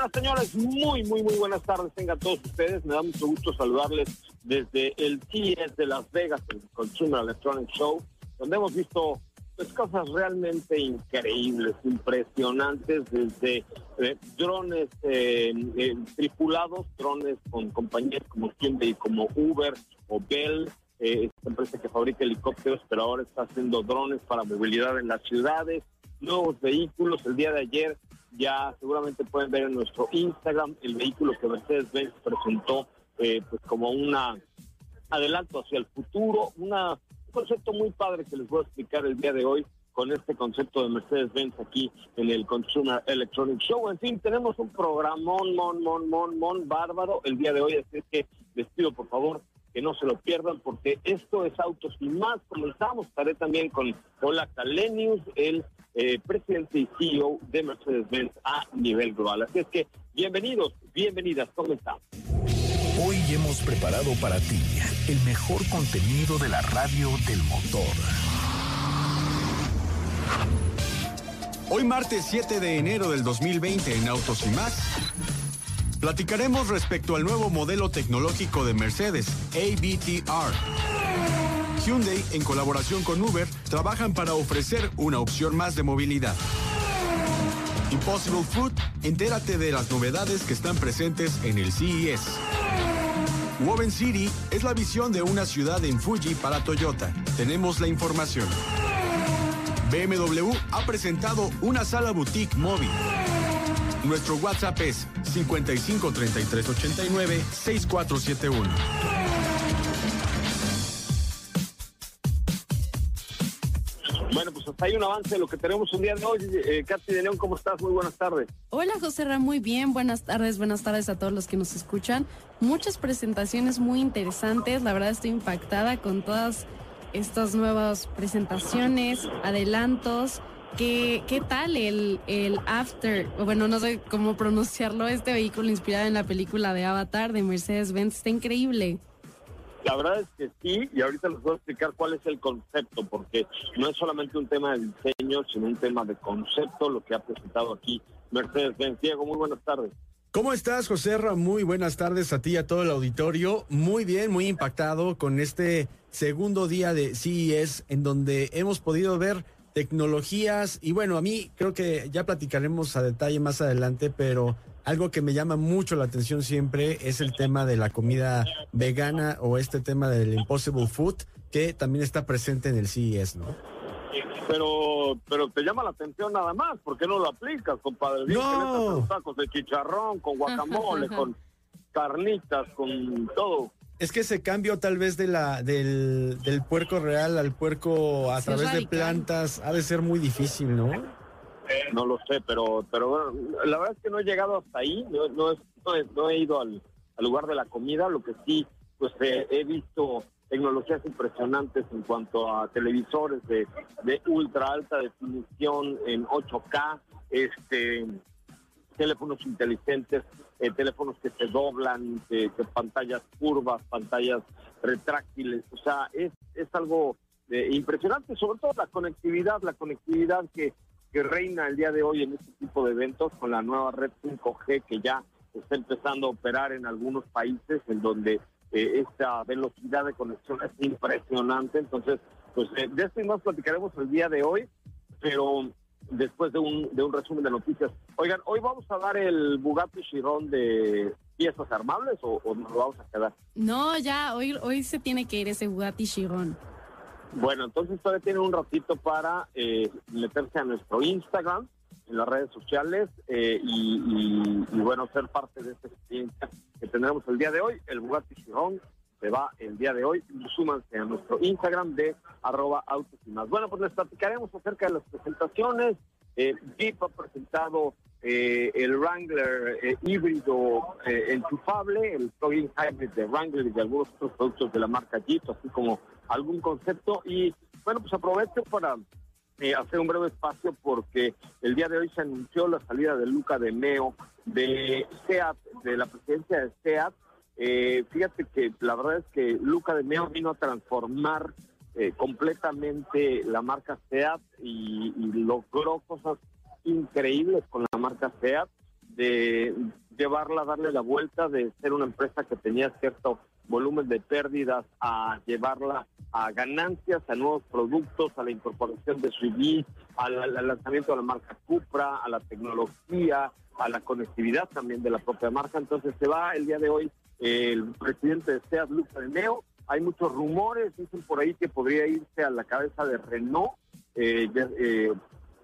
Señoras, señores, muy, muy, muy buenas tardes. Tengan todos ustedes. Me da mucho gusto saludarles desde el CES de Las Vegas, el Consumer Electronic Show, donde hemos visto pues, cosas realmente increíbles, impresionantes, desde eh, drones eh, eh, tripulados, drones con compañías como Hyundai, como Uber o Bell, esta empresa que fabrica helicópteros, pero ahora está haciendo drones para movilidad en las ciudades, nuevos vehículos. El día de ayer ya seguramente pueden ver en nuestro Instagram el vehículo que Mercedes-Benz presentó eh, pues como una adelanto hacia el futuro, una, un concepto muy padre que les voy a explicar el día de hoy con este concepto de Mercedes-Benz aquí en el Consumer Electronic Show. En fin, tenemos un programón, mon, mon, mon, mon, bárbaro el día de hoy, así que les pido por favor que no se lo pierdan porque esto es Autos y más. Comenzamos, estaré también con Hola Calenius, el eh, presidente y CEO de Mercedes-Benz a nivel global. Así es que bienvenidos, bienvenidas, ¿cómo están? Hoy hemos preparado para ti el mejor contenido de la radio del motor. Hoy martes 7 de enero del 2020 en Autos y más. Platicaremos respecto al nuevo modelo tecnológico de Mercedes, ABTR. Hyundai, en colaboración con Uber, trabajan para ofrecer una opción más de movilidad. Impossible Food, entérate de las novedades que están presentes en el CES. Woven City es la visión de una ciudad en Fuji para Toyota. Tenemos la información. BMW ha presentado una sala boutique móvil. Nuestro WhatsApp es 55 33 89 6471. Bueno, pues hasta ahí un avance de lo que tenemos un día de hoy. Eh, Katy de León, ¿cómo estás? Muy buenas tardes. Hola, José Ra, muy bien. Buenas tardes, buenas tardes a todos los que nos escuchan. Muchas presentaciones muy interesantes. La verdad estoy impactada con todas estas nuevas presentaciones, adelantos. ¿Qué, qué tal el, el After? Bueno, no sé cómo pronunciarlo. Este vehículo inspirado en la película de Avatar de Mercedes-Benz está increíble. La verdad es que sí, y ahorita les voy a explicar cuál es el concepto, porque no es solamente un tema de diseño, sino un tema de concepto, lo que ha presentado aquí Mercedes-Benz. Diego, muy buenas tardes. ¿Cómo estás, José Ra? Muy buenas tardes a ti y a todo el auditorio. Muy bien, muy impactado con este segundo día de CES, en donde hemos podido ver tecnologías y bueno, a mí creo que ya platicaremos a detalle más adelante, pero algo que me llama mucho la atención siempre es el tema de la comida vegana o este tema del Impossible Food, que también está presente en el CES, ¿no? Pero, pero te llama la atención nada más, ¿por qué no lo aplicas, compadre? Bien que metas No. los tacos de chicharrón, con guacamole, con carnitas, con todo. Es que ese cambio tal vez de la del, del puerco real al puerco a Sí, través de plantas. Ha de ser muy difícil, ¿no? No lo sé, pero pero bueno, la verdad es que no he llegado hasta ahí, no, no, es- no he, no he ido al, al lugar de la comida, lo que sí, pues eh, he visto tecnologías impresionantes en cuanto a televisores de, de ultra alta definición en 8K, este teléfonos inteligentes, eh, teléfonos que se doblan, que, pantallas curvas, pantallas retráctiles, o sea, es, es algo eh, impresionante, sobre todo la conectividad, la conectividad que, que reina el día de hoy en este tipo de eventos con la nueva red 5G que ya está empezando a operar en algunos países en donde eh, esta velocidad de conexión es impresionante. Entonces, pues eh, de esto y más platicaremos el día de hoy, pero después de un, de un resumen de noticias. Oigan, hoy vamos a dar el Bugatti Chiron de piezas armables o, nos lo vamos a quedar? No, ya, hoy, hoy se tiene que ir ese Bugatti Chiron. Bueno, entonces todavía tienen un ratito para eh, meterse a nuestro Instagram en las redes sociales eh, y, bueno, ser parte de esta experiencia que tendremos el día de hoy. El Bugatti Chiron se va el día de hoy. Súmanse a nuestro Instagram de arroba autos y más. Bueno, pues les platicaremos acerca de las presentaciones. Eh, Jeep ha presentado eh, el Wrangler eh, híbrido enchufable, el plug-in hybrid de Wrangler y de algunos otros productos de la marca Jeep, así como algún concepto. Y bueno, pues aprovecho para eh, hacer un breve espacio porque el día de hoy se anunció la salida de Luca de Meo de SEAT, de la presidencia de SEAT. Eh, fíjate que la verdad es que Luca de Meo vino a transformar eh, completamente la marca SEAT y, logró cosas increíbles con la marca SEAT, de llevarla, darle la vuelta, de ser una empresa que tenía cierto volumen de pérdidas a llevarla a ganancias, a nuevos productos, a la incorporación de su al, lanzamiento de la marca Cupra, a la tecnología, a la conectividad también de la propia marca. Entonces se va el día de hoy el presidente de SEAT, Luca de Neo. Hay muchos rumores, dicen por ahí que podría irse a la cabeza de Renault. Eh, eh,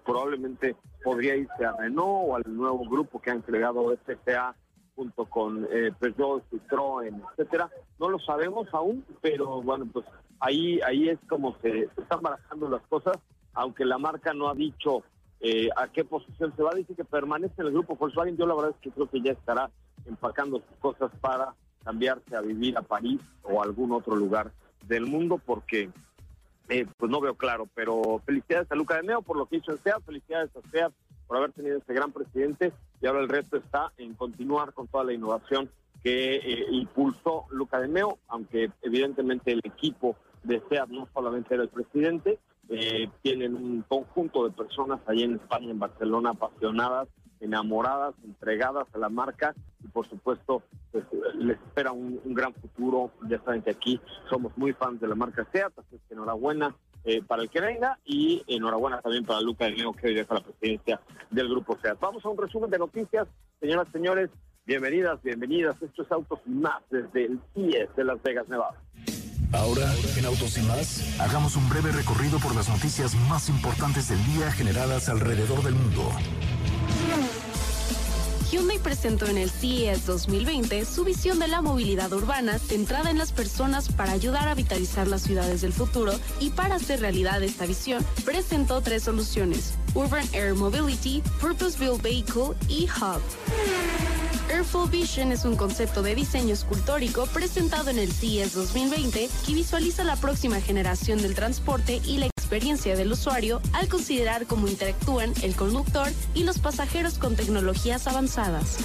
probablemente podría irse a Renault o al nuevo grupo que ha entregado SPA junto con eh, Peugeot, Citroën, etcétera. No lo sabemos aún, pero bueno, pues ahí ahí es como se, están barajando las cosas, aunque la marca no ha dicho eh, a qué posición se va, dice que permanece en el grupo Volkswagen. Yo la verdad es que creo que ya estará empacando sus cosas para cambiarse a vivir a París o a algún otro lugar del mundo, porque eh, pues no veo claro. Pero felicidades a Luca de Neo por lo que hizo en SEAT, felicidades a SEAT por haber tenido este gran presidente y ahora el resto está en continuar con toda la innovación que eh, impulsó Luca de Meo, aunque evidentemente el equipo de SEAT no solamente era el presidente, eh, tienen un conjunto de personas ahí en España, en Barcelona, apasionadas, enamoradas, entregadas a la marca y por supuesto pues, les espera un, gran futuro. Ya saben que aquí somos muy fans de la marca SEAT, así que enhorabuena eh, para el que venga y enhorabuena también para Luca de Neo que hoy deja la presidencia del Grupo SEAT. Vamos a un resumen de noticias, señoras y señores. Bienvenidas, bienvenidas. Esto es Autos Más desde el CIE de Las Vegas, Nevada. Ahora, en Autos y Más, hagamos un breve recorrido por las noticias más importantes del día generadas alrededor del mundo. Hyundai presentó en el CES 2020 su visión de la movilidad urbana centrada en las personas para ayudar a vitalizar las ciudades del futuro y para hacer realidad esta visión presentó tres soluciones, Urban Air Mobility, Purpose Built Vehicle y Hub. Airful Vision es un concepto de diseño escultórico presentado en el CES 2020 que visualiza la próxima generación del transporte y la experiencia del usuario al considerar cómo interactúan el conductor y los pasajeros con tecnologías avanzadas.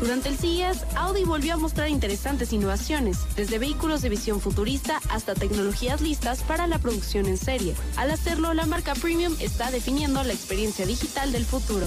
Durante el CES, Audi volvió a mostrar interesantes innovaciones, desde vehículos de visión futurista hasta tecnologías listas para la producción en serie. Al hacerlo, la marca Premium está definiendo la experiencia digital del futuro.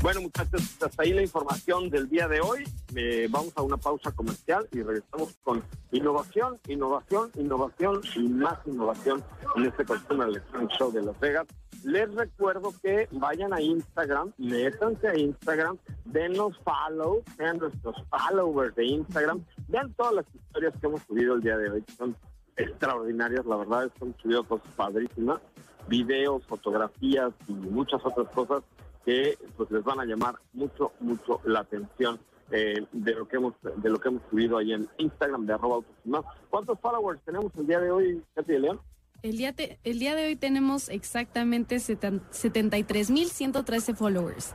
Bueno, muchachos, hasta ahí la información del día de hoy. Eh, vamos a una pausa comercial y regresamos con innovación, innovación, innovación y más innovación en este Consumer Electronic Show de Las Vegas. Les recuerdo que vayan a Instagram, métanse a Instagram, denos follow, sean nuestros followers de Instagram, vean todas las historias que hemos subido el día de hoy, son extraordinarias, la verdad es que cosas padrísimas, videos, fotografías y muchas otras cosas que pues les van a llamar mucho, mucho la atención eh, de lo que hemos de lo que hemos subido ahí en Instagram de arroba autos y más. ¿Cuántos followers tenemos el día de hoy, Katy de León? El día, el día de hoy tenemos exactamente 73.113 followers.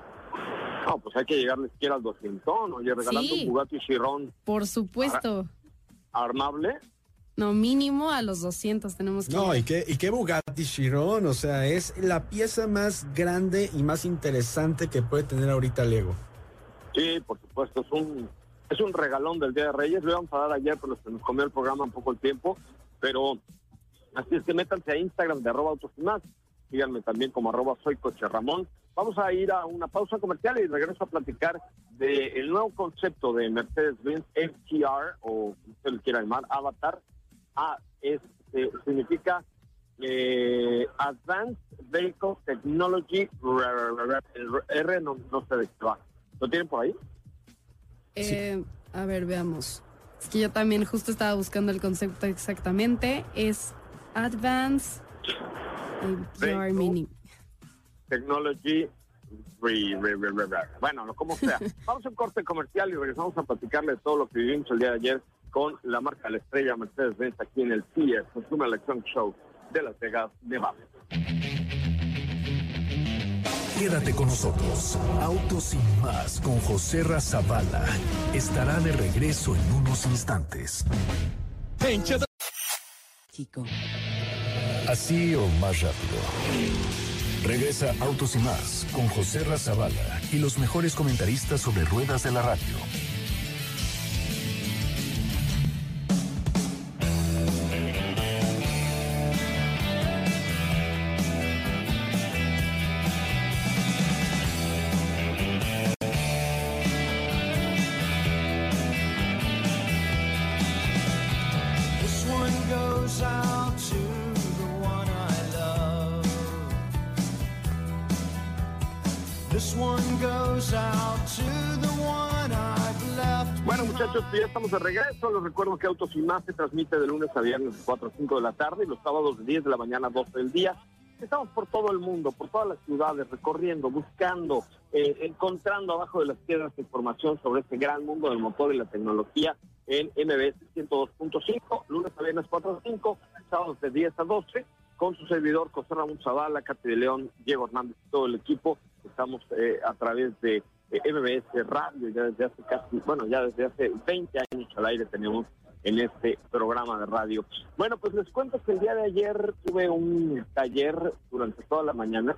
No, pues hay que llegarle siquiera al 200, oye, regalando un Bugatti Chiron. Por supuesto. ¿Armable? No, mínimo a los 200 tenemos que... No, ¿y qué, y qué Bugatti Chiron? O sea, es la pieza más grande y más interesante que puede tener ahorita Lego. Sí, por supuesto, es un, es un regalón del Día de Reyes. Lo íbamos a dar ayer, pero se nos comió el programa un poco el tiempo. Pero así es que métanse a Instagram de arroba autos y más. Síganme también como arroba soy coche Ramón. Vamos a ir a una pausa comercial y regreso a platicar del nuevo concepto de Mercedes-Benz FTR, o como usted lo quiera llamar, Avatar. A es, eh, significa eh, Advanced Vehicle Technology. R, no, no sé de qué va. ¿Lo tienen por ahí? Eh, A ver, veamos. Es que yo también justo estaba buscando el concepto exactamente. Es Advanced VR Meaning. Technology. Bueno, como sea. Vamos a un corte comercial y regresamos a platicarle todo lo que vivimos el día de ayer con la marca La Estrella Mercedes-Benz aquí en el CIE, Consumer Electronic Show de Las Vegas, Nevada. Quédate con nosotros. Autos sin más con José Razabala estará de regreso en unos instantes. Chico. Así o más rápido. Regresa Autos y más con José Razabala y los mejores comentaristas sobre ruedas de la radio ya estamos de regreso. Les recuerdo que Autos y Más se transmite de lunes a viernes de 4 a 5 de la tarde y los sábados de 10 de la mañana a 12 del día. Estamos por todo el mundo, por todas las ciudades, recorriendo, buscando, eh, encontrando abajo de las piedras información sobre este gran mundo del motor y la tecnología en MBS 102.5, lunes a viernes 4 a 5, sábados de 10 a 12, con su servidor José Ramón Zavala, Katy de León, Diego Hernández y todo el equipo. Estamos eh, a través de MBS Radio, ya desde hace casi, bueno, ya desde hace 20 años al aire tenemos en este programa de radio. Bueno, pues les cuento que el día de ayer tuve un taller durante toda la mañana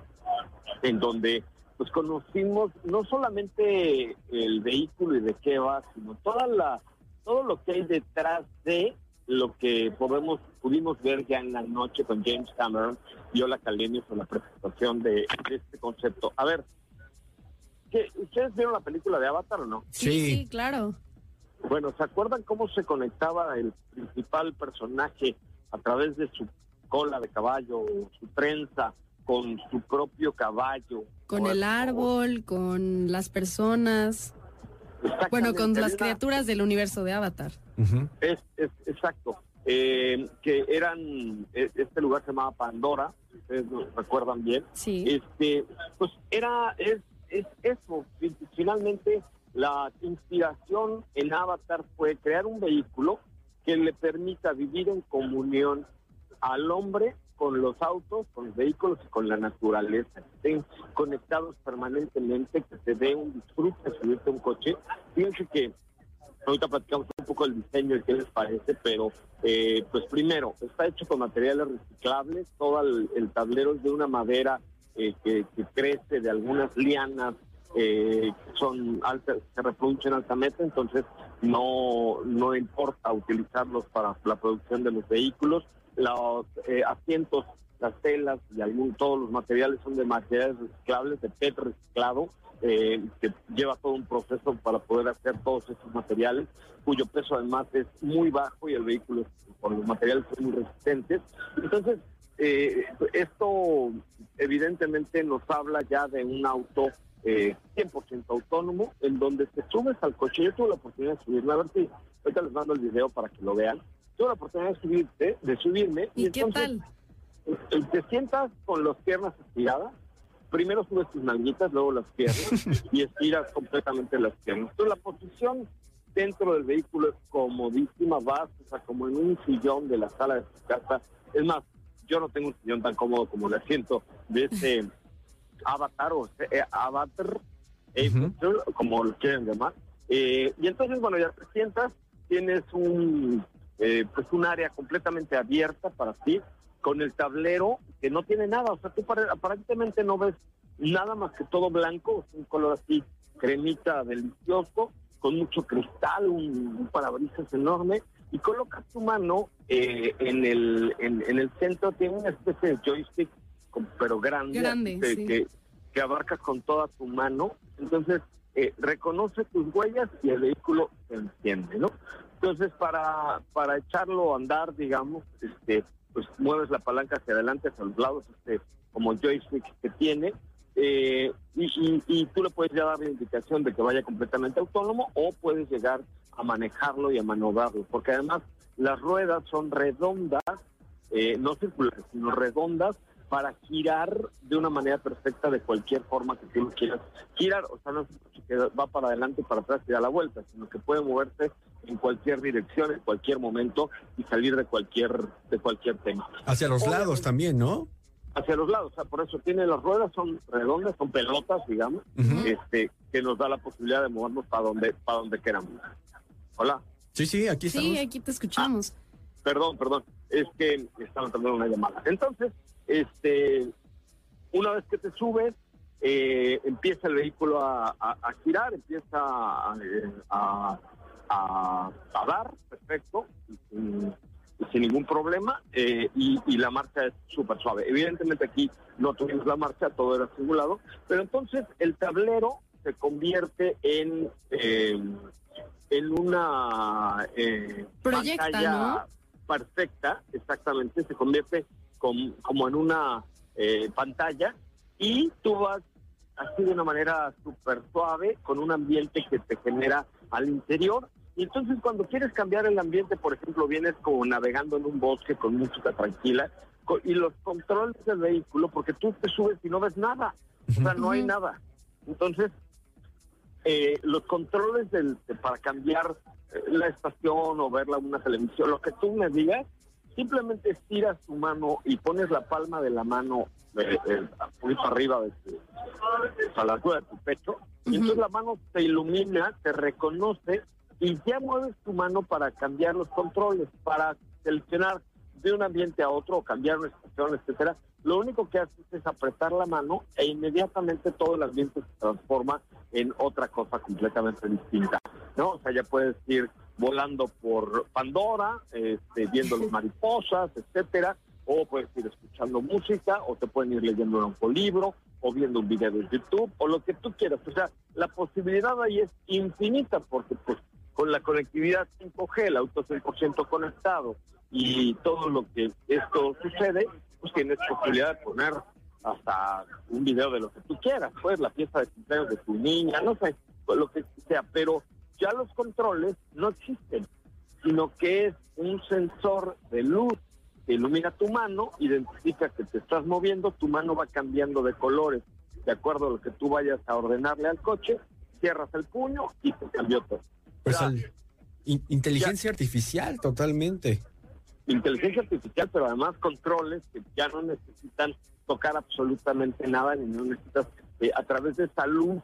en donde pues conocimos no solamente el vehículo y de qué va, sino toda la todo lo que hay detrás de lo que podemos pudimos ver ya en la noche con James Cameron y Ola Calenius en la presentación de este concepto. A ver, ¿Ustedes vieron la película de Avatar o no? Sí. claro. Bueno, ¿se acuerdan cómo se conectaba el principal personaje a través de su cola de caballo, su trenza, con su propio caballo? Con el árbol, con las personas. Bueno, con las criaturas del universo de Avatar. es, exacto. Eh, que eran, e, este lugar se llamaba Pandora, ustedes lo recuerdan bien. Sí. Este, pues era, es es eso. Finalmente, la inspiración en Avatar fue crear un vehículo que le permita vivir en comunión al hombre con los autos, con los vehículos y con la naturaleza, que estén conectados permanentemente, que se dé un disfrute subirte un coche. Fíjense que ahorita platicamos un poco del diseño y qué les parece, pero eh, pues primero, está hecho con materiales reciclables, todo el tablero es de una madera eh, que, crece de algunas lianas eh, son se reproducen altamente, entonces no, no importa utilizarlos para la producción de los vehículos. Los eh, asientos, las telas y algún, todos los materiales son de materiales reciclables, de PET reciclado, que lleva todo un proceso para poder hacer todos estos materiales, cuyo peso además es muy bajo y el vehículo con los materiales muy resistentes. Entonces, eh, esto evidentemente nos habla ya de un auto eh, 100% autónomo, en donde te subes al coche. Yo tuve la oportunidad de subirme, a ver si ahorita les mando el video para que lo vean. Tuve la oportunidad de, subirte, de subirme. ¿Y, qué tal? Eh, te sientas con las piernas estiradas. Primero subes tus manguitas, luego las piernas y estiras completamente las piernas. Entonces la posición dentro del vehículo es comodísima, vas, o sea, como en un sillón de la sala de tu casa. Es más, yo no tengo un sillón tan cómodo como el asiento de este Avatar o este, eh, Avatar, eh, como lo quieren llamar. Eh, y entonces, bueno, ya te sientas, tienes un, pues un área completamente abierta para ti, con el tablero que no tiene nada, o sea, tú aparentemente no ves nada más que todo blanco, un color así cremita delicioso, con mucho cristal, un, parabrisas enorme, y colocas tu mano eh, en, el, en, el centro, tiene una especie de joystick, pero grande, que, que, abarca con toda tu mano, entonces eh, reconoce tus huellas y el vehículo se enciende, ¿no? Entonces, para, para echarlo a andar, digamos, este, pues mueves la palanca hacia adelante, hacia los lados, este, como joystick que tiene, eh, y, tú le puedes ya dar la indicación de que vaya completamente autónomo o puedes llegar a manejarlo y a maniobrarlo, porque además las ruedas son redondas, eh, no circulares, sino redondas para girar de una manera perfecta de cualquier forma que tú quieras girar, o sea, no es que va para adelante, para atrás y da la vuelta, sino que puede moverse en cualquier dirección, en cualquier momento y salir de cualquier de cualquier tema. Hacia los lados también, ¿no? hacia los lados, o sea, por eso tiene las ruedas, son redondas, son pelotas, digamos, este, que nos da la posibilidad de movernos para donde, para donde queramos. Hola. Sí, sí, aquí estamos. Sí, aquí te escuchamos. Ah, perdón, perdón, es que estaban tomando una llamada. Entonces, este, una vez que te subes, eh, empieza el vehículo a, girar, empieza a, a, dar, perfecto, sin ningún problema eh, y, la marcha es súper suave. Evidentemente aquí no tuvimos la marcha, todo era simulado, pero entonces el tablero se convierte en, eh, en una eh, pantalla perfecta, exactamente, se convierte como en una eh, pantalla y tú vas así de una manera súper suave con un ambiente que te genera al interior. Y entonces cuando quieres cambiar el ambiente, por ejemplo, vienes como navegando en un bosque con música tranquila y los controles del vehículo, porque tú te subes y no ves nada, o sea, no hay nada. Entonces, eh, los controles del, para cambiar eh, la estación o verla una televisión, lo que tú me digas, simplemente estiras tu mano y pones la palma de la mano eh, eh arriba de tu, a la altura de tu pecho, y entonces la mano te ilumina, te reconoce y ya mueves tu mano para cambiar los controles, para seleccionar de un ambiente a otro o cambiar una estación, etcétera. Lo único que haces es apretar la mano e inmediatamente todo el ambiente se transforma en otra cosa completamente distinta, ¿no? O sea, ya puedes ir volando por Pandora, este, viendo las mariposas, etcétera, o puedes ir escuchando música, o te pueden ir leyendo un libro, o viendo un video de YouTube, o lo que tú quieras. O sea, la posibilidad ahí es infinita, porque pues con la conectividad 5G, el auto 100% conectado y todo lo que esto sucede, pues tienes posibilidad de poner hasta un video de lo que tú quieras, pues la fiesta de cumpleaños de tu niña, no sé, lo que sea, pero ya los controles no existen, sino que es un sensor de luz que ilumina tu mano, identifica que te estás moviendo, tu mano va cambiando de colores de acuerdo a lo que tú vayas a ordenarle al coche, cierras el puño y te cambió todo. Pues inteligencia artificial, totalmente. Inteligencia artificial, pero además controles que ya no necesitan tocar absolutamente nada, ni no necesitas eh, a través de esa luz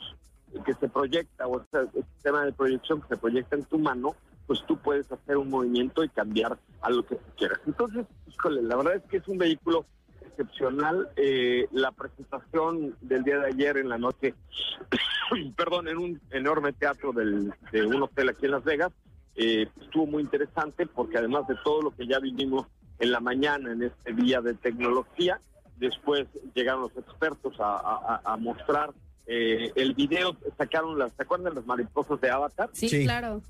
que se proyecta o este, sistema de proyección que se proyecta en tu mano, pues tú puedes hacer un movimiento y cambiar a lo que quieras. Entonces, híjole, la verdad es que es un vehículo excepcional. Eh, la presentación del día de ayer en la noche, perdón, en un enorme teatro del, de un hotel aquí en Las Vegas, eh, estuvo muy interesante porque además de todo lo que ya vivimos en la mañana en este día de tecnología, después llegaron los expertos a, mostrar eh, el video, sacaron las, ¿se acuerdan las mariposas de Avatar? Sí, claro.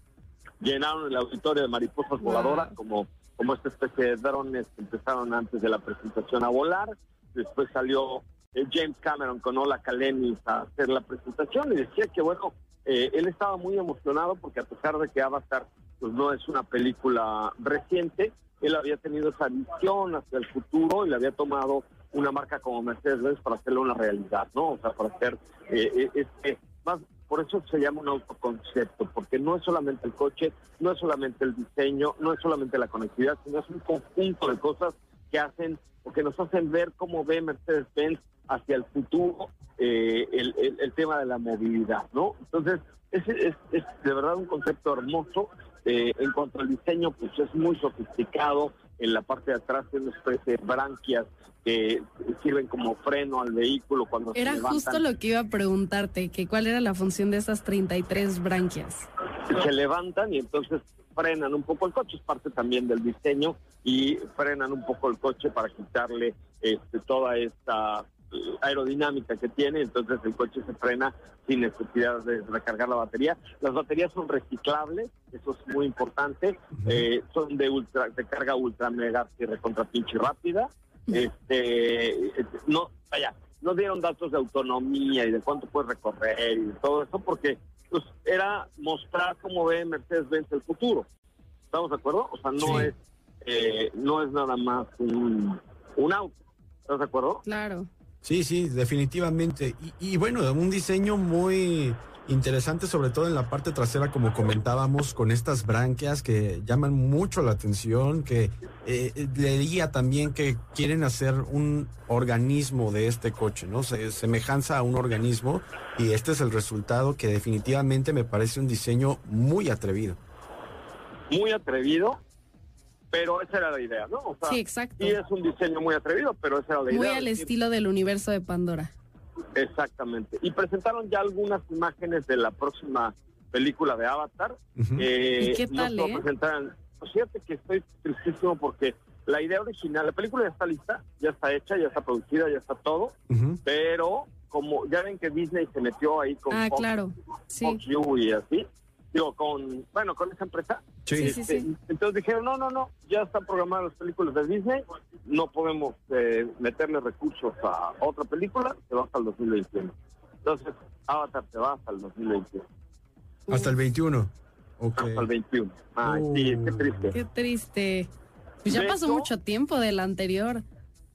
Llenaron el auditorio de mariposas voladoras como como esta especie de drones que empezaron antes de la presentación a volar. Después salió eh, James Cameron con Ola Kalenis a hacer la presentación y decía que, bueno, eh, él estaba muy emocionado porque a pesar de que Avatar pues no es una película reciente, él había tenido esa visión hacia el futuro y le había tomado una marca como Mercedes-Benz para hacerlo una realidad, ¿no? O sea, para hacer eh, este, más por eso se llama un autoconcepto, porque no es solamente el coche, no es solamente el diseño, no es solamente la conectividad, sino es un conjunto de cosas que hacen o que nos hacen ver cómo ve Mercedes-Benz hacia el futuro eh, el, tema de la movilidad, ¿no? Entonces, es, es, es de verdad un concepto hermoso. Eh, en cuanto al diseño, pues es muy sofisticado. En la parte de atrás tiene una especie de branquias que sirven como freno al vehículo cuando era se levantan. justo lo que iba a preguntarte, que cuál era la función de esas 33 branquias. Se levantan y entonces frenan un poco el coche, es parte también del diseño y frenan un poco el coche para quitarle este, toda esta aerodinámica que tiene, entonces el coche se frena sin necesidad de recargar la batería. Las baterías son reciclables, eso es muy importante, uh -huh. eh, son de ultra, de carga ultra mega y recontra pinche rápida. Este, no, vaya, no dieron datos de autonomía y de cuánto puede recorrer y de todo eso, porque pues era mostrar cómo ve Mercedes-Benz el futuro. ¿Estamos de acuerdo? O sea, no sí. es eh, no es nada más un, un auto. ¿Estás de acuerdo? Claro. Sí, sí, definitivamente. Y, y, bueno, un diseño muy interesante, sobre todo en la parte trasera, como comentábamos, con estas branquias que llaman mucho la atención, que eh, leía también que quieren hacer un organismo de este coche, ¿no? Se, semejanza a un organismo, y este es el resultado que definitivamente me parece un diseño muy atrevido. Muy atrevido, pero esa era la idea, ¿no? O sea, sí, exacto. Y es un diseño muy atrevido, pero esa era la muy idea. Muy al estilo del universo de Pandora. Exactamente. Y presentaron ya algunas imágenes de la próxima película de Avatar. Uh -huh. eh, ¿Y qué tal, no eh? Presentarán. Pues fíjate que estoy tristísimo porque la idea original, la película ya está lista, ya está hecha, ya está producida, ya está todo, uh -huh. pero como ya ven que Disney se metió ahí con ah, Fox, claro. sí. Fox U y así, digo, con, bueno, con esa empresa. Sí, sí, este, sí. Entonces dijeron, no, no, no, ya están programadas las películas de Disney, no podemos eh, meterle recursos a otra película, se va hasta el 2021. Entonces, Avatar se va hasta el 2021. Hasta el 21. Okay. Hasta el 21. Ay, uh, sí, qué triste. Qué triste. Pues ya de pasó hecho, mucho tiempo del anterior.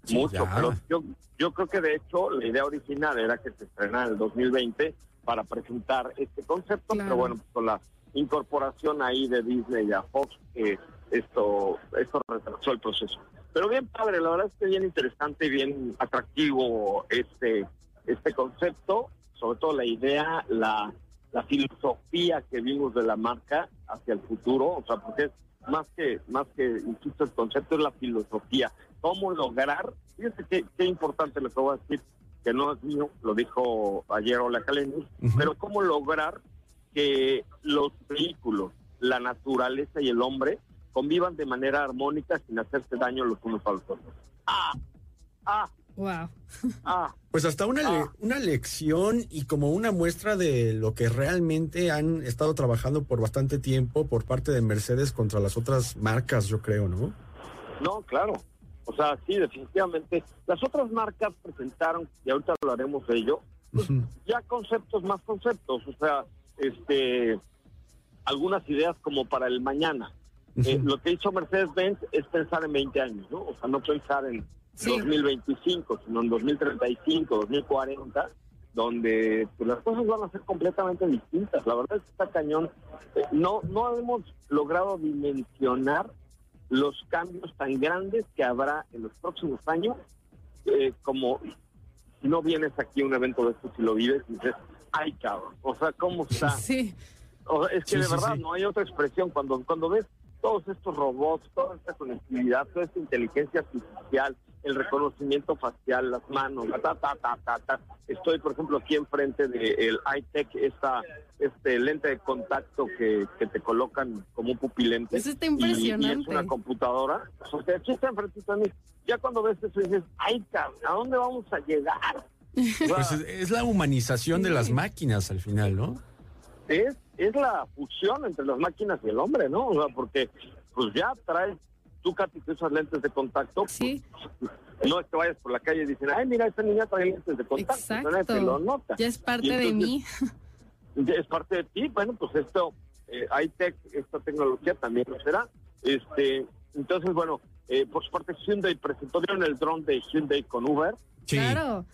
Mucho, ya. pero yo, yo creo que de hecho la idea original era que se estrenara en el 2020 para presentar este concepto, Claro. pero bueno, pues con la incorporación ahí de Disney a Fox, eh, esto, esto retrasó el proceso. Pero bien padre, la verdad es que bien interesante y bien atractivo este, este concepto, sobre todo la idea, la, la filosofía que vimos de la marca hacia el futuro, o sea, porque es más que, más que, insisto, el concepto es la filosofía. ¿Cómo lograr? Fíjense qué, qué importante lo que voy a decir, que no es mío, lo dijo ayer Ola Ujú. pero cómo lograr que los vehículos, la naturaleza y el hombre convivan de manera armónica sin hacerse daño los unos a los otros. Ah, ah, Wow. ah. Pues hasta una, le- Ah. una lección y como una muestra de lo que realmente han estado trabajando por bastante tiempo por parte de Mercedes contra las otras marcas, yo creo, ¿no? No, claro. O sea, sí, definitivamente. Las otras marcas presentaron, y ahorita hablaremos de ello, pues, ya conceptos más conceptos. O sea, este, algunas ideas como para el mañana. Eh, lo que hizo Mercedes-Benz es pensar en 20 años, ¿no? O sea, no pensar en Sí. 2025, sino en 2035, 2040, donde pues, las cosas van a ser completamente distintas. La verdad es que está cañón. Eh, no, no hemos logrado dimensionar los cambios tan grandes que habrá en los próximos años, eh, como si no vienes aquí a un evento de estos y lo vives y dices, ay cabrón, o sea, ¿cómo está? Sí. O sea, es que Sí, de sí, verdad sí. no hay otra expresión. Cuando, cuando ves todos estos robots, toda esta conectividad, toda esta inteligencia artificial, el reconocimiento facial, las manos, ta, ta, ta, ta, ta. Estoy, por ejemplo, aquí enfrente del iTech, esta, este lente de contacto que, que te colocan como un pupilente. Eso está y- Y, es impresionante. una computadora. O sea, aquí está enfrente de mí. Ya cuando ves eso dices, ay, cabrón, ¿a dónde vamos a llegar? Pues es, es la humanización de las máquinas al final, ¿no? es, es la fusión entre las máquinas y el hombre, ¿no? O sea, porque pues ya traes, tú, Katy, que usas lentes de contacto, Sí, no es que vayas por la calle y dicen, ay, mira, esta niña trae lentes de contacto, Exacto. lo nota. ya es parte de mí. ya es parte de ti, bueno, pues esto, eh, iTech, esta tecnología también lo será. Este, entonces, bueno, eh, por su parte Hyundai presentó, ¿vieron el dron de Hyundai con Uber? Sí. Claro.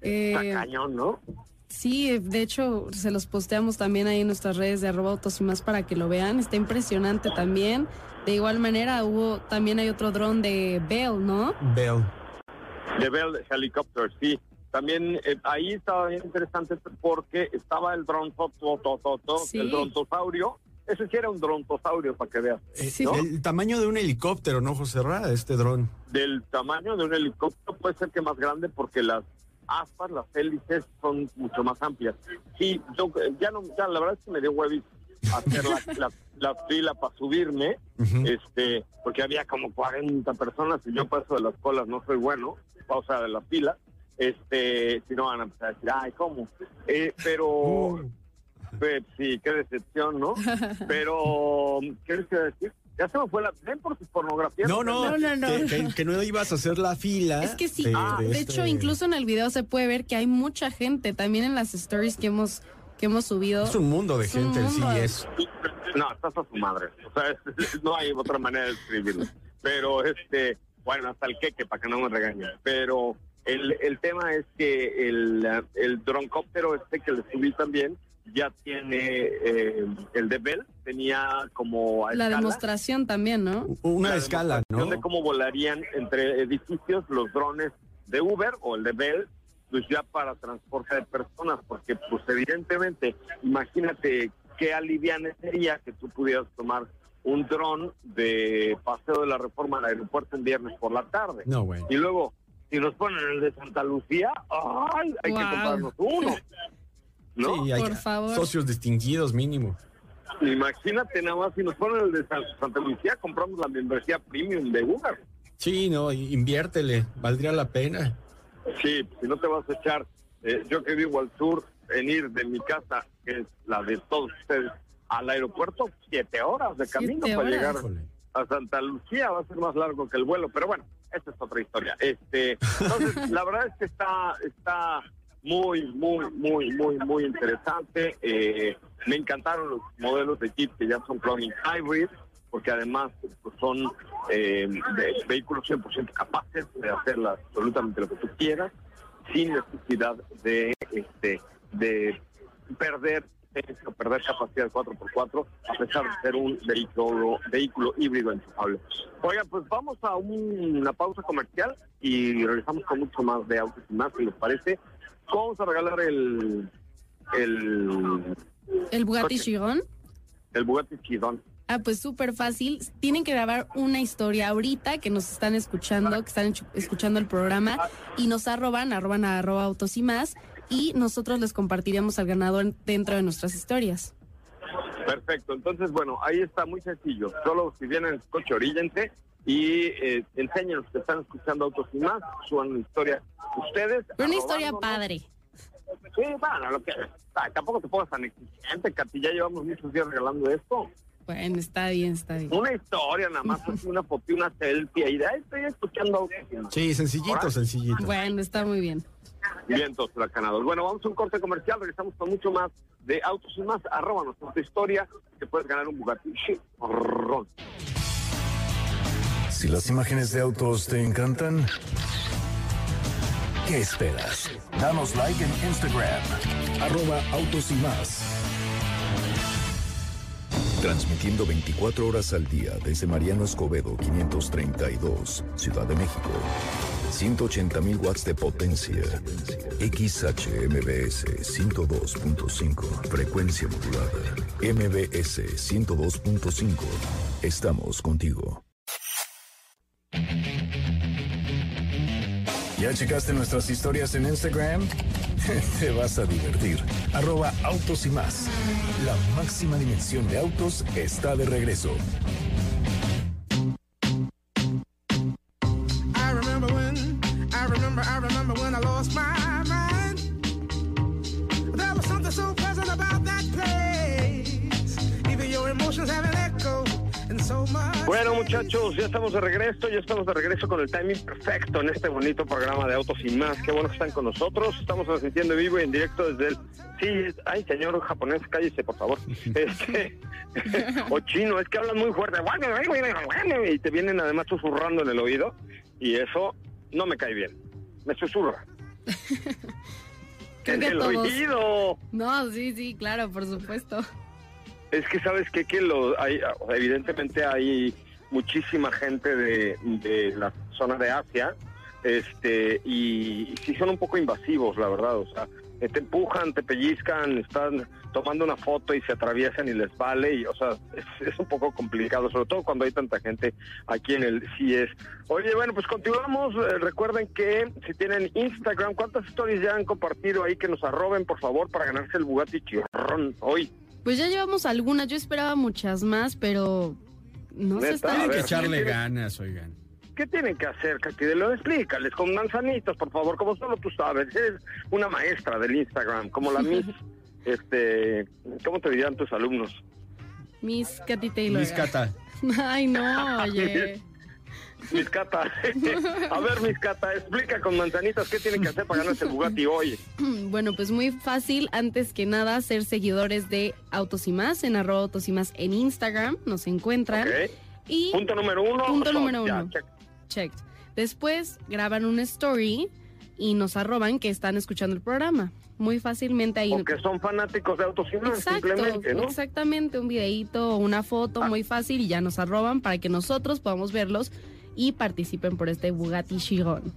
Está Eh, cañón, ¿no? Sí, de hecho se los posteamos también ahí en nuestras redes de arroba autos y más para que lo vean. Está impresionante también. De igual manera hubo, también hay otro dron de Bell, ¿no? Bell. De Bell Helicopter, sí. También eh, ahí estaba bien interesante porque estaba el dron Sí. el drontosaurio. Ese sí era un drontosaurio, para que veas. Eh, Sí. ¿no? El tamaño de un helicóptero, ¿no, José Ra? Este dron. Del tamaño de un helicóptero puede ser que más grande porque las aspas, las hélices son mucho más amplias. Sí, yo eh, ya no, ya la verdad es que me dio huevis hacer la, la, la fila para subirme, este, porque había como 40 personas y yo paso de las colas no soy bueno, sea, de la fila, este, si no van a empezar a decir, ay, ¿cómo? Eh, pero, Uh, pues, sí, qué decepción, ¿no? Pero, ¿qué les iba a decir? Ya se me fue la... Ven por sus pornografías. no, no, No, no, no. Que, que- que no ibas a hacer la fila. Es que sí, de- ah, de de este- hecho incluso en el video se puede ver que hay mucha gente, también en las stories que hemos, que hemos subido. Es un mundo de Es gente, el mundo. CES. No, estás a su madre. O sea, es- no hay otra manera de escribirlo. Pero, este, bueno, hasta el queque, para que no me regañen. Pero el, el tema es que el, el droncóptero este que le subí también ya tiene eh, el de Bell, tenía como a La escala, demostración también, ¿no? Una la escala, ¿no? de cómo volarían entre edificios los drones de Uber o el de Bell, pues ya para transporte de personas, porque pues evidentemente, imagínate qué aliviane sería que tú pudieras tomar un dron de paseo de la reforma al aeropuerto un viernes por la tarde. No, güey. Y luego, si nos ponen el de Santa Lucía, ¡ay! Hay que comprarnos uno. ¿No? Sí, hay Por favor. socios distinguidos mínimo. Imagínate nada más si nos ponen el de San- Santa Lucía, compramos la membresía premium de Uber. Sí, no, inviértele, valdría la pena. Sí, si no te vas a echar, eh, yo que vivo al sur, en ir de mi casa, que es la de todos ustedes, al aeropuerto, siete horas de camino para horas. llegar a Santa Lucía, va a ser más largo que el vuelo, pero bueno, esta es otra historia. Este, entonces, la verdad es que está, está muy, muy, muy, muy, muy interesante. Eh, me encantaron los modelos de Jeep que ya son plug-in hybrid, porque además pues, son eh, de- vehículos 100% capaces de hacer absolutamente lo que tú quieras, sin necesidad de, este, de perder o perder capacidad 4x4, a pesar de ser un vehículo, vehículo híbrido enchufable. Oigan, pues vamos a un- una pausa comercial y regresamos con mucho más de autos y más, si les parece. Vamos a regalar el, el, El Bugatti. Chiron. el Bugatti Chiron. Ah, pues súper fácil. Tienen que grabar una historia ahorita que nos están escuchando, que están escuchando el programa y nos arroban, arroban a arroba autos y más y nosotros les compartiremos al ganador dentro de nuestras historias. Perfecto, entonces bueno, ahí está muy sencillo. Solo si vienen en su coche, oríllense y eh, enseñen los que están escuchando autos y más, suban una historia ustedes. Una historia padre. Sí, bueno, lo que, ah, tampoco te pongas tan exigente, Katy, ya llevamos muchos días regalando esto. Bueno, está bien, está bien. Una historia nada más, así una foto y una selfie ahí, de ahí estoy escuchando y. Sí, sencillito, sencillito. Bueno, está muy bien. Vientos huracanados. Bueno, vamos a un corte comercial, regresamos con mucho más de autos y más. Arroba nuestra historia, que puedes ganar un Bugatti. Si las imágenes de autos te encantan, ¿qué esperas? Danos like en Instagram, arroba autos y más. Transmitiendo 24 horas al día desde Mariano Escobedo 532, Ciudad de México. 180.000 watts de potencia. XHMBS 102.5, frecuencia modulada. MBS 102.5. Estamos contigo. ¿Ya checaste nuestras historias en Instagram? Te vas a divertir. Arroba autos y más. La máxima dimensión de autos está de regreso. I remember when, I remember, I remember when I lost my Bueno, muchachos, ya estamos de regreso, ya estamos de regreso con el timing perfecto en este bonito programa de Autos y Más. Qué bueno que están con nosotros. Estamos transmitiendo en vivo y en directo desde el... Sí, ay, señor japonés, cállese, por favor. Este... o chino, es que hablan muy fuerte. Y te vienen además susurrando en el oído. Y eso no me cae bien. Me susurra. Creo en que el todos. oído. No, sí, sí, claro, por supuesto. Es que sabes qué? que lo hay, evidentemente hay muchísima gente de, de la zona de Asia, este, y, y sí son un poco invasivos, la verdad, o sea, te empujan, te pellizcan, están tomando una foto y se atraviesan y les vale, y o sea, es, un poco complicado, sobre todo cuando hay tanta gente aquí en el CIES. Oye, bueno, pues continuamos, Eh, recuerden que si tienen Instagram, ¿cuántas stories ya han compartido ahí que nos arroben, por favor, para ganarse el Bugatti Chiron hoy? Pues ya llevamos algunas, yo esperaba muchas más, pero no se está Tienen que echarle ¿qué tiene- ganas, oigan. ¿Qué tienen que hacer, Katy? De lo explícales con manzanitas, por favor, como solo tú sabes. Eres una maestra del Instagram, como la Miss, este, ¿cómo te dirían tus alumnos? Miss Katy Taylor. Miss Cata. Ay, no, oye. Miss Cata. A ver, Miss Cata, explica con manzanitas qué tienen que hacer para ganarse el Bugatti hoy. Bueno, pues muy fácil, antes que nada, ser seguidores de Autos y Más, en arroba Autos y Más en Instagram, nos encuentran. ¿Ok? Y Punto número uno. Punto número uno. check. checked. Después graban una story y nos arroban que están escuchando el programa. Muy fácilmente ahí. Porque son fanáticos de autos y más, Exacto, simplemente, ¿no? exactamente, un videíto o una foto Ah. muy fácil y ya nos arroban para que nosotros podamos verlos y participen por este Bugatti Chiron.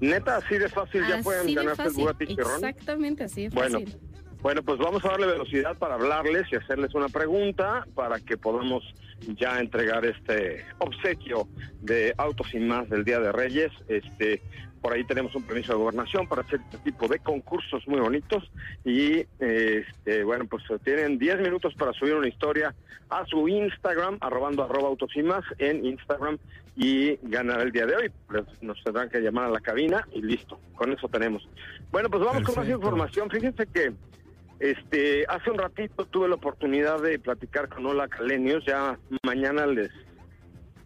Neta, así de fácil ya Así pueden de ganarse el Bugatti Chiron. Exactamente, así de Bueno, fácil. Bueno, pues vamos a darle velocidad para hablarles y hacerles una pregunta para que podamos ya entregar este obsequio de autos y más del Día de Reyes. Este, por ahí tenemos un permiso de gobernación para hacer este tipo de concursos muy bonitos y este, bueno, pues tienen 10 minutos para subir una historia a su Instagram, arrobando arroba autos y más en Instagram y ganar el día de hoy. Pues nos tendrán que llamar a la cabina y listo, con eso tenemos. Bueno, pues vamos con más información. Fíjense que este, hace un ratito tuve la oportunidad de platicar con Ola Calenius, ya mañana les,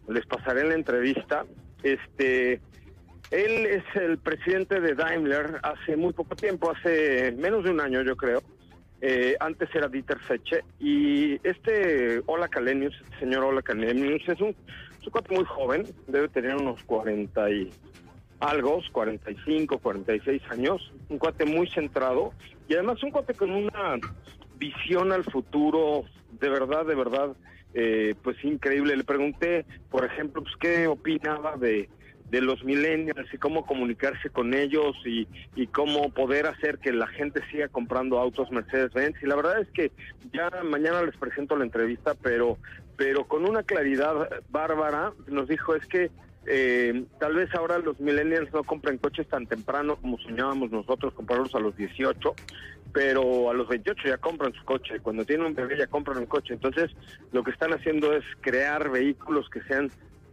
les pasaré la entrevista. Este, él es el presidente de Daimler hace muy poco tiempo, hace menos de un año yo creo. Eh, antes era Dieter Feche y este Ola Calenius, este señor Ola un, es un cuate muy joven, debe tener unos 40 y algo, 45, 46 años, un cuate muy centrado y además un cuate con una visión al futuro de verdad, de verdad, eh, pues increíble. Le pregunté, por ejemplo, pues qué opinaba de, de los millennials y cómo comunicarse con ellos y, y cómo poder hacer que la gente siga comprando autos Mercedes-Benz. Y la verdad es que ya mañana les presento la entrevista, pero, pero con una claridad bárbara nos dijo es que eh, tal vez ahora los millennials no compren coches tan temprano como soñábamos nosotros comprarlos a los 18, pero a los 28 ya compran su coche, cuando tienen un bebé ya compran un coche, entonces lo que están haciendo es crear vehículos que sean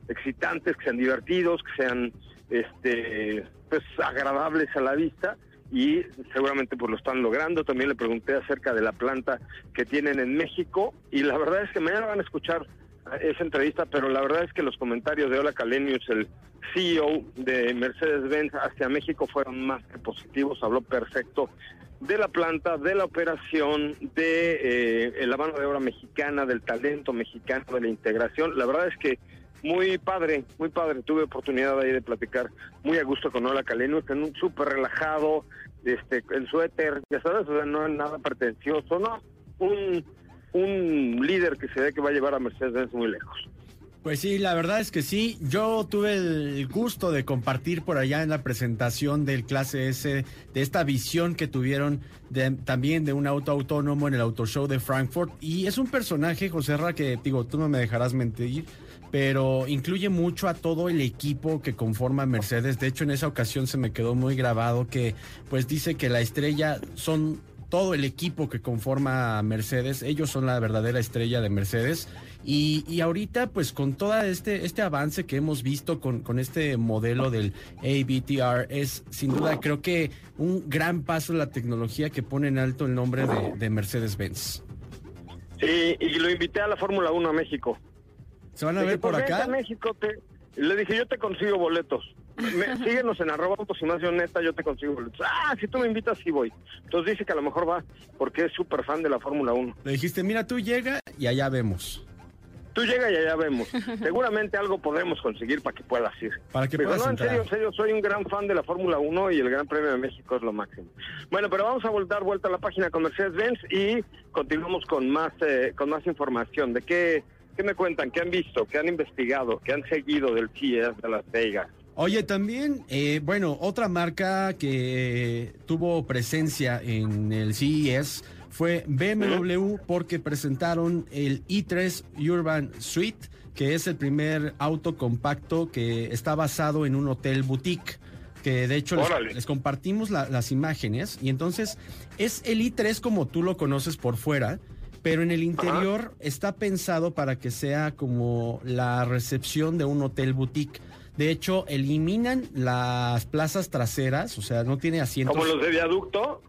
excitantes, que sean divertidos, que sean este pues agradables a la vista y seguramente pues lo están logrando. También le pregunté acerca de la planta que tienen en México y la verdad es que mañana van a escuchar esa entrevista, pero la verdad es que los comentarios de Ola Calenius, el CEO de Mercedes-Benz hacia México fueron más que positivos, habló perfecto de la planta, de la operación, de eh, la mano de obra mexicana, del talento mexicano, de la integración. La verdad es que muy padre, muy padre. Tuve oportunidad ahí de platicar muy a gusto con Ola Calenius, en un súper relajado, este, el suéter, ya sabes, no es nada pretencioso, no, un, un líder que se ve que va a llevar a Mercedes muy lejos. Pues sí, la verdad es que sí. Yo tuve el gusto de compartir por allá en la presentación del clase S de esta visión que tuvieron de- también de un auto autónomo en el Auto Show de Frankfurt. Y es un personaje, José Ra, que digo, tú no me dejarás mentir, pero incluye mucho a todo el equipo que conforma Mercedes. De hecho, en esa ocasión se me quedó muy grabado que pues dice que la estrella son todo el equipo que conforma Mercedes, ellos son la verdadera estrella de Mercedes. Y, y ahorita, pues con todo este, este avance que hemos visto con, con este modelo del ABTR, es sin duda creo que un gran paso la tecnología que pone en alto el nombre de, de Mercedes-Benz. Sí, y lo invité a la Fórmula 1 a México. ¿Se van a ver por "Pues acá? México, te... le dije, yo te consigo boletos. Me- síguenos en arroba y más yo neta, yo te consigo boletos. Ah, si tú me invitas, sí voy. Entonces dice que a lo mejor va porque es súper fan de la Fórmula 1. Le dijiste, mira, tú llega y allá vemos. Tú llega y allá vemos. Seguramente algo podremos conseguir para que puedas ir. Para que pero puedas no, en entrar. serio, en serio, soy un gran fan de la Fórmula 1 y el Gran Premio de México es lo máximo. Bueno, pero vamos a vol- dar vuelta a la página con Mercedes-Benz y continuamos con más, eh, con más información. ¿De qué, qué me cuentan? ¿Qué han visto? ¿Qué han investigado? ¿Qué han seguido del CES de Las Vegas? Oye, también, eh, bueno, otra marca que tuvo presencia en el CES fue BMW porque presentaron el i3 Urban Suite, que es el primer auto compacto que está basado en un hotel boutique. Que de hecho les, compartimos la- las imágenes y entonces es el i3 como tú lo conoces por fuera, pero en el interior está pensado para que sea como la recepción de un hotel boutique. De hecho, eliminan las plazas traseras, o sea, no tiene asientos Como los de viaducto,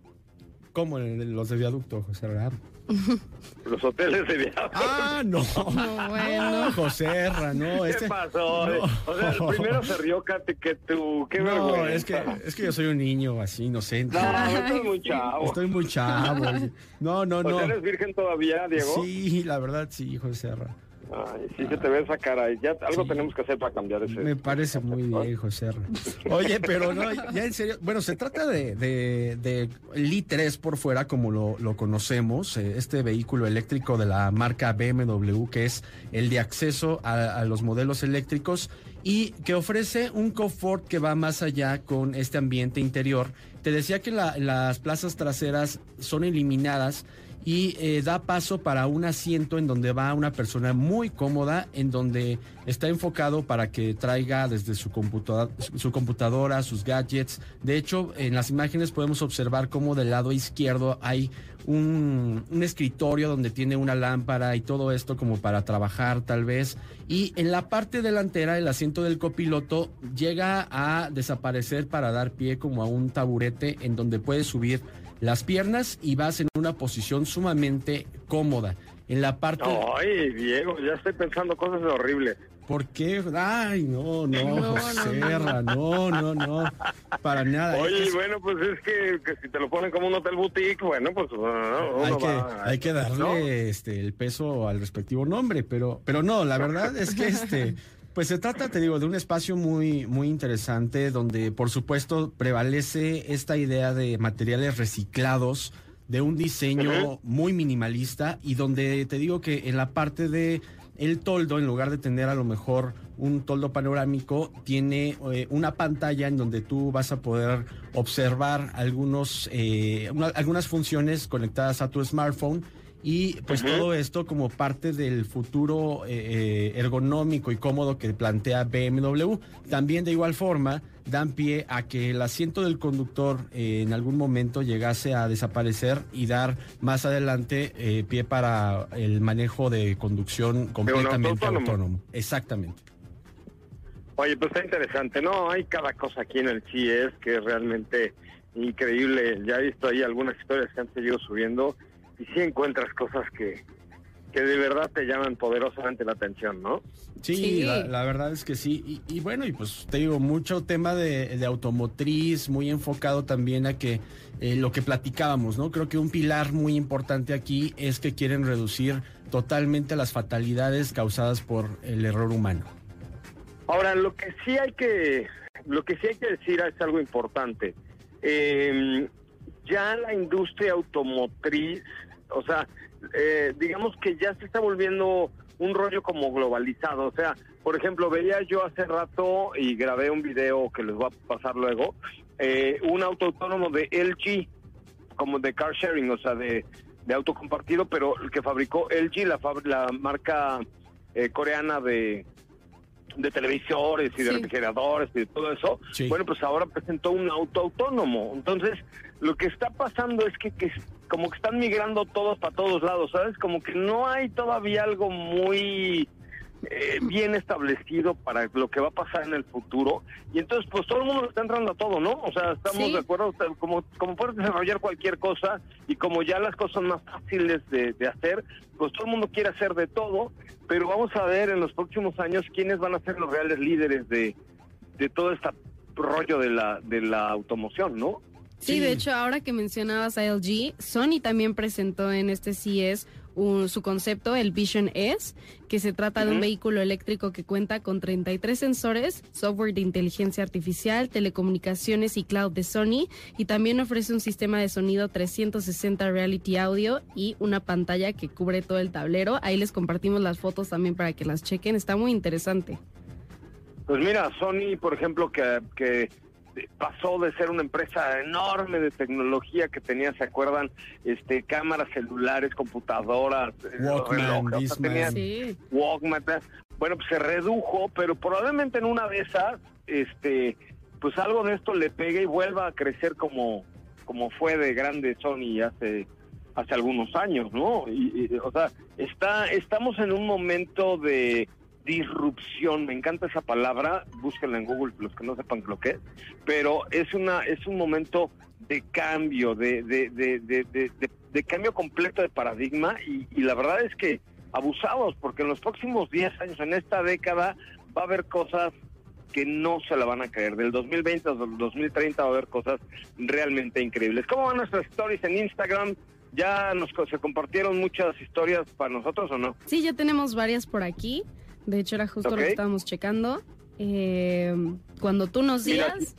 como el- los de viaducto, José Ra. los hoteles de viaducto. Ah, no. No, bueno. No, José Ra, no. ¿Qué Este, pasó? no. O sea, el primero se rió Katy que tú. Qué no, vergüenza. es que, es que yo soy un niño así, inocente. No, estás muy chavo. Estoy muy chavo. No, no, O no. sea, ¿Eres virgen todavía, Diego? Sí, la verdad sí, José Ra. Ay, sí se te ve esa cara. Ya algo Sí. tenemos que hacer para cambiar ese. Me parece muy bien, José. Oye, pero no, ya en serio. Bueno, se trata de, de, de i3 por fuera, como lo, lo conocemos, eh, este vehículo eléctrico de la marca BMW, que es el de acceso a, a los modelos eléctricos y que ofrece un confort que va más allá con este ambiente interior. Te decía que la- las plazas traseras son eliminadas y eh, da paso para un asiento en donde va una persona muy cómoda, en donde está enfocado para que traiga desde su, computa- su computadora, sus gadgets. De hecho, en las imágenes podemos observar cómo del lado izquierdo hay un, un escritorio donde tiene una lámpara y todo esto como para trabajar tal vez. Y en la parte delantera, el asiento del copiloto llega a desaparecer para dar pie como a un taburete en donde puedes subir las piernas y vas en una posición sumamente cómoda. En la parte... Ay, Diego, ya estoy pensando cosas horribles. ¿Por qué? Ay, no, no, No, José no, no. No, no, no, para nada. Oye, Es- bueno, pues es que, que si te lo ponen como un hotel boutique, bueno, pues uh, uno hay que, va- hay que darle ¿no? este el peso al respectivo nombre, pero, pero no, la verdad es que este, pues se trata, te digo, de un espacio muy, muy interesante donde, por supuesto, prevalece esta idea de materiales reciclados, de un diseño muy minimalista y donde te digo que en la parte de el toldo, en lugar de tener a lo mejor un toldo panorámico, tiene eh, una pantalla en donde tú vas a poder observar algunos, eh, una- algunas funciones conectadas a tu smartphone y pues todo esto como parte del futuro eh, eh, ergonómico y cómodo que plantea BMW. También de igual forma dan pie a que el asiento del conductor eh, en algún momento llegase a desaparecer y dar más adelante eh, pie para el manejo de conducción completamente autónomo. autónomo. Exactamente. Oye, pues está interesante, ¿no? Hay cada cosa aquí en el CIES que es realmente increíble. Ya he visto ahí algunas historias que han seguido subiendo y sí encuentras cosas que, que de verdad te llaman poderosamente la atención, ¿no? Sí, Sí. La, la verdad es que sí. Y, y bueno, y pues te digo, mucho tema de, de automotriz, muy enfocado también a que eh, lo que platicábamos, ¿no? Creo que un pilar muy importante aquí es que quieren reducir totalmente las fatalidades causadas por el error humano. Ahora, lo que sí hay que, lo que sí hay que decir es algo importante. Eh, ya la industria automotriz, o sea, eh, digamos que ya se está volviendo un rollo como globalizado. O sea, por ejemplo, veía yo hace rato y grabé un video que les voy a pasar luego, eh, un auto autónomo de LG, como de car sharing, o sea, de, de auto compartido, pero el que fabricó LG, la, la marca eh, coreana de, de televisores y de Sí. refrigeradores y de todo eso, Sí. bueno, pues ahora presentó un auto autónomo. Entonces, lo que está pasando es que, que como que están migrando todos para todos lados, ¿sabes? Como que no hay todavía algo muy eh, bien establecido para lo que va a pasar en el futuro. Y entonces, pues todo el mundo está entrando a todo, ¿no? O sea, estamos Sí. de acuerdo, como, como puedes desarrollar cualquier cosa y como ya las cosas son más fáciles de, de hacer, pues todo el mundo quiere hacer de todo, pero vamos a ver en los próximos años quiénes van a ser los reales líderes de, de todo este rollo de la, de la automoción, ¿no? Sí, de hecho, ahora que mencionabas a LG, Sony también presentó en este CES un- su concepto, el Vision S, que se trata de un vehículo eléctrico que cuenta con 33 sensores, software de inteligencia artificial, telecomunicaciones y cloud de Sony, y también ofrece un sistema de sonido 360 Reality Audio y una pantalla que cubre todo el tablero. Ahí les compartimos las fotos también para que las chequen, está muy interesante. Pues mira, Sony, por ejemplo, que, que pasó de ser una empresa enorme de tecnología que tenía, ¿se acuerdan? Este, cámaras celulares, computadoras, eh, Walkman, relojes, o sea, Discman. tenía Sí. Walkman. Bueno, pues se redujo, pero probablemente en una de esas, este, pues algo de esto le pegue y vuelva a crecer como, como fue de grande Sony hace hace algunos años, ¿no? Y, y, o sea, está, estamos en un momento de disrupción, me encanta esa palabra, búsquenla en Google los que no sepan lo que es, pero es una, es un momento de cambio, de, de, de, de, cambio completo de paradigma y, la verdad es que abusados, porque en los próximos 10 años, en esta década, va a haber cosas que no se la van a caer. Del 2020 al 2030 va a haber cosas realmente increíbles. ¿Cómo van nuestras stories en Instagram? ¿Ya nos se compartieron muchas historias para nosotros o no? Sí, ya tenemos varias por aquí. De hecho, era justo lo que estábamos checando. Eh, cuando tú nos Mira, digas,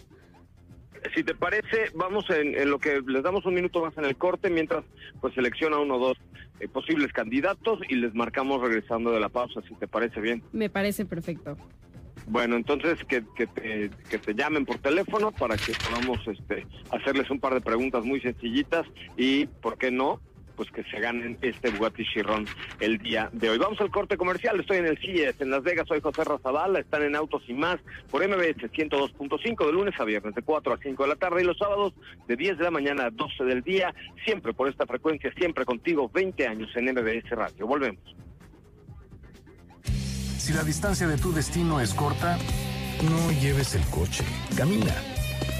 Si te parece, vamos en, en lo que les damos un minuto más en el corte, mientras pues selecciona uno o dos eh, posibles candidatos y les marcamos regresando de la pausa, si te parece bien. me parece perfecto. Bueno, entonces que, que, te, que te llamen por teléfono para que podamos este, hacerles un par de preguntas muy sencillitas y, ¿por qué no? Pues que se ganen este Bugatti Chiron el día de hoy. Vamos al corte comercial. Estoy en el CIES en Las Vegas. Soy José Razabala. Están en Autos y Más por MBS 102.5 de lunes a viernes de 4 a 5 de la tarde y los sábados de 10 de la mañana a 12 del día. Siempre por esta frecuencia, siempre contigo. 20 años en MBS Radio. Volvemos. Si la distancia de tu destino es corta, no lleves el coche. Camina.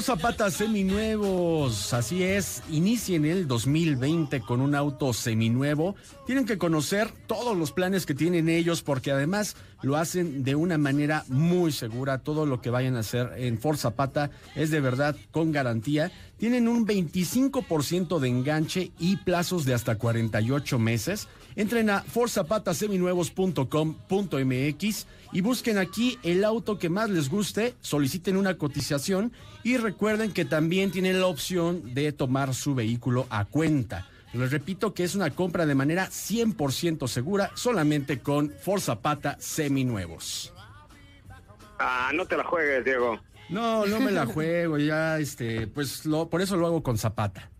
Por zapatas seminuevos, así es, inicien el 2020 con un auto seminuevo. Tienen que conocer todos los planes que tienen ellos porque además lo hacen de una manera muy segura. Todo lo que vayan a hacer en Ford Zapata es de verdad con garantía. Tienen un 25% de enganche y plazos de hasta 48 meses. Entren a forzapataseminuevos.com.mx y busquen aquí el auto que más les guste, soliciten una cotización y recuerden que también tienen la opción de tomar su vehículo a cuenta. Les repito que es una compra de manera 100% segura solamente con Ford Zapata seminuevos. Ah, no te la juegues, Diego. No, no me la juego, ya este, pues lo, por eso lo hago con Zapata.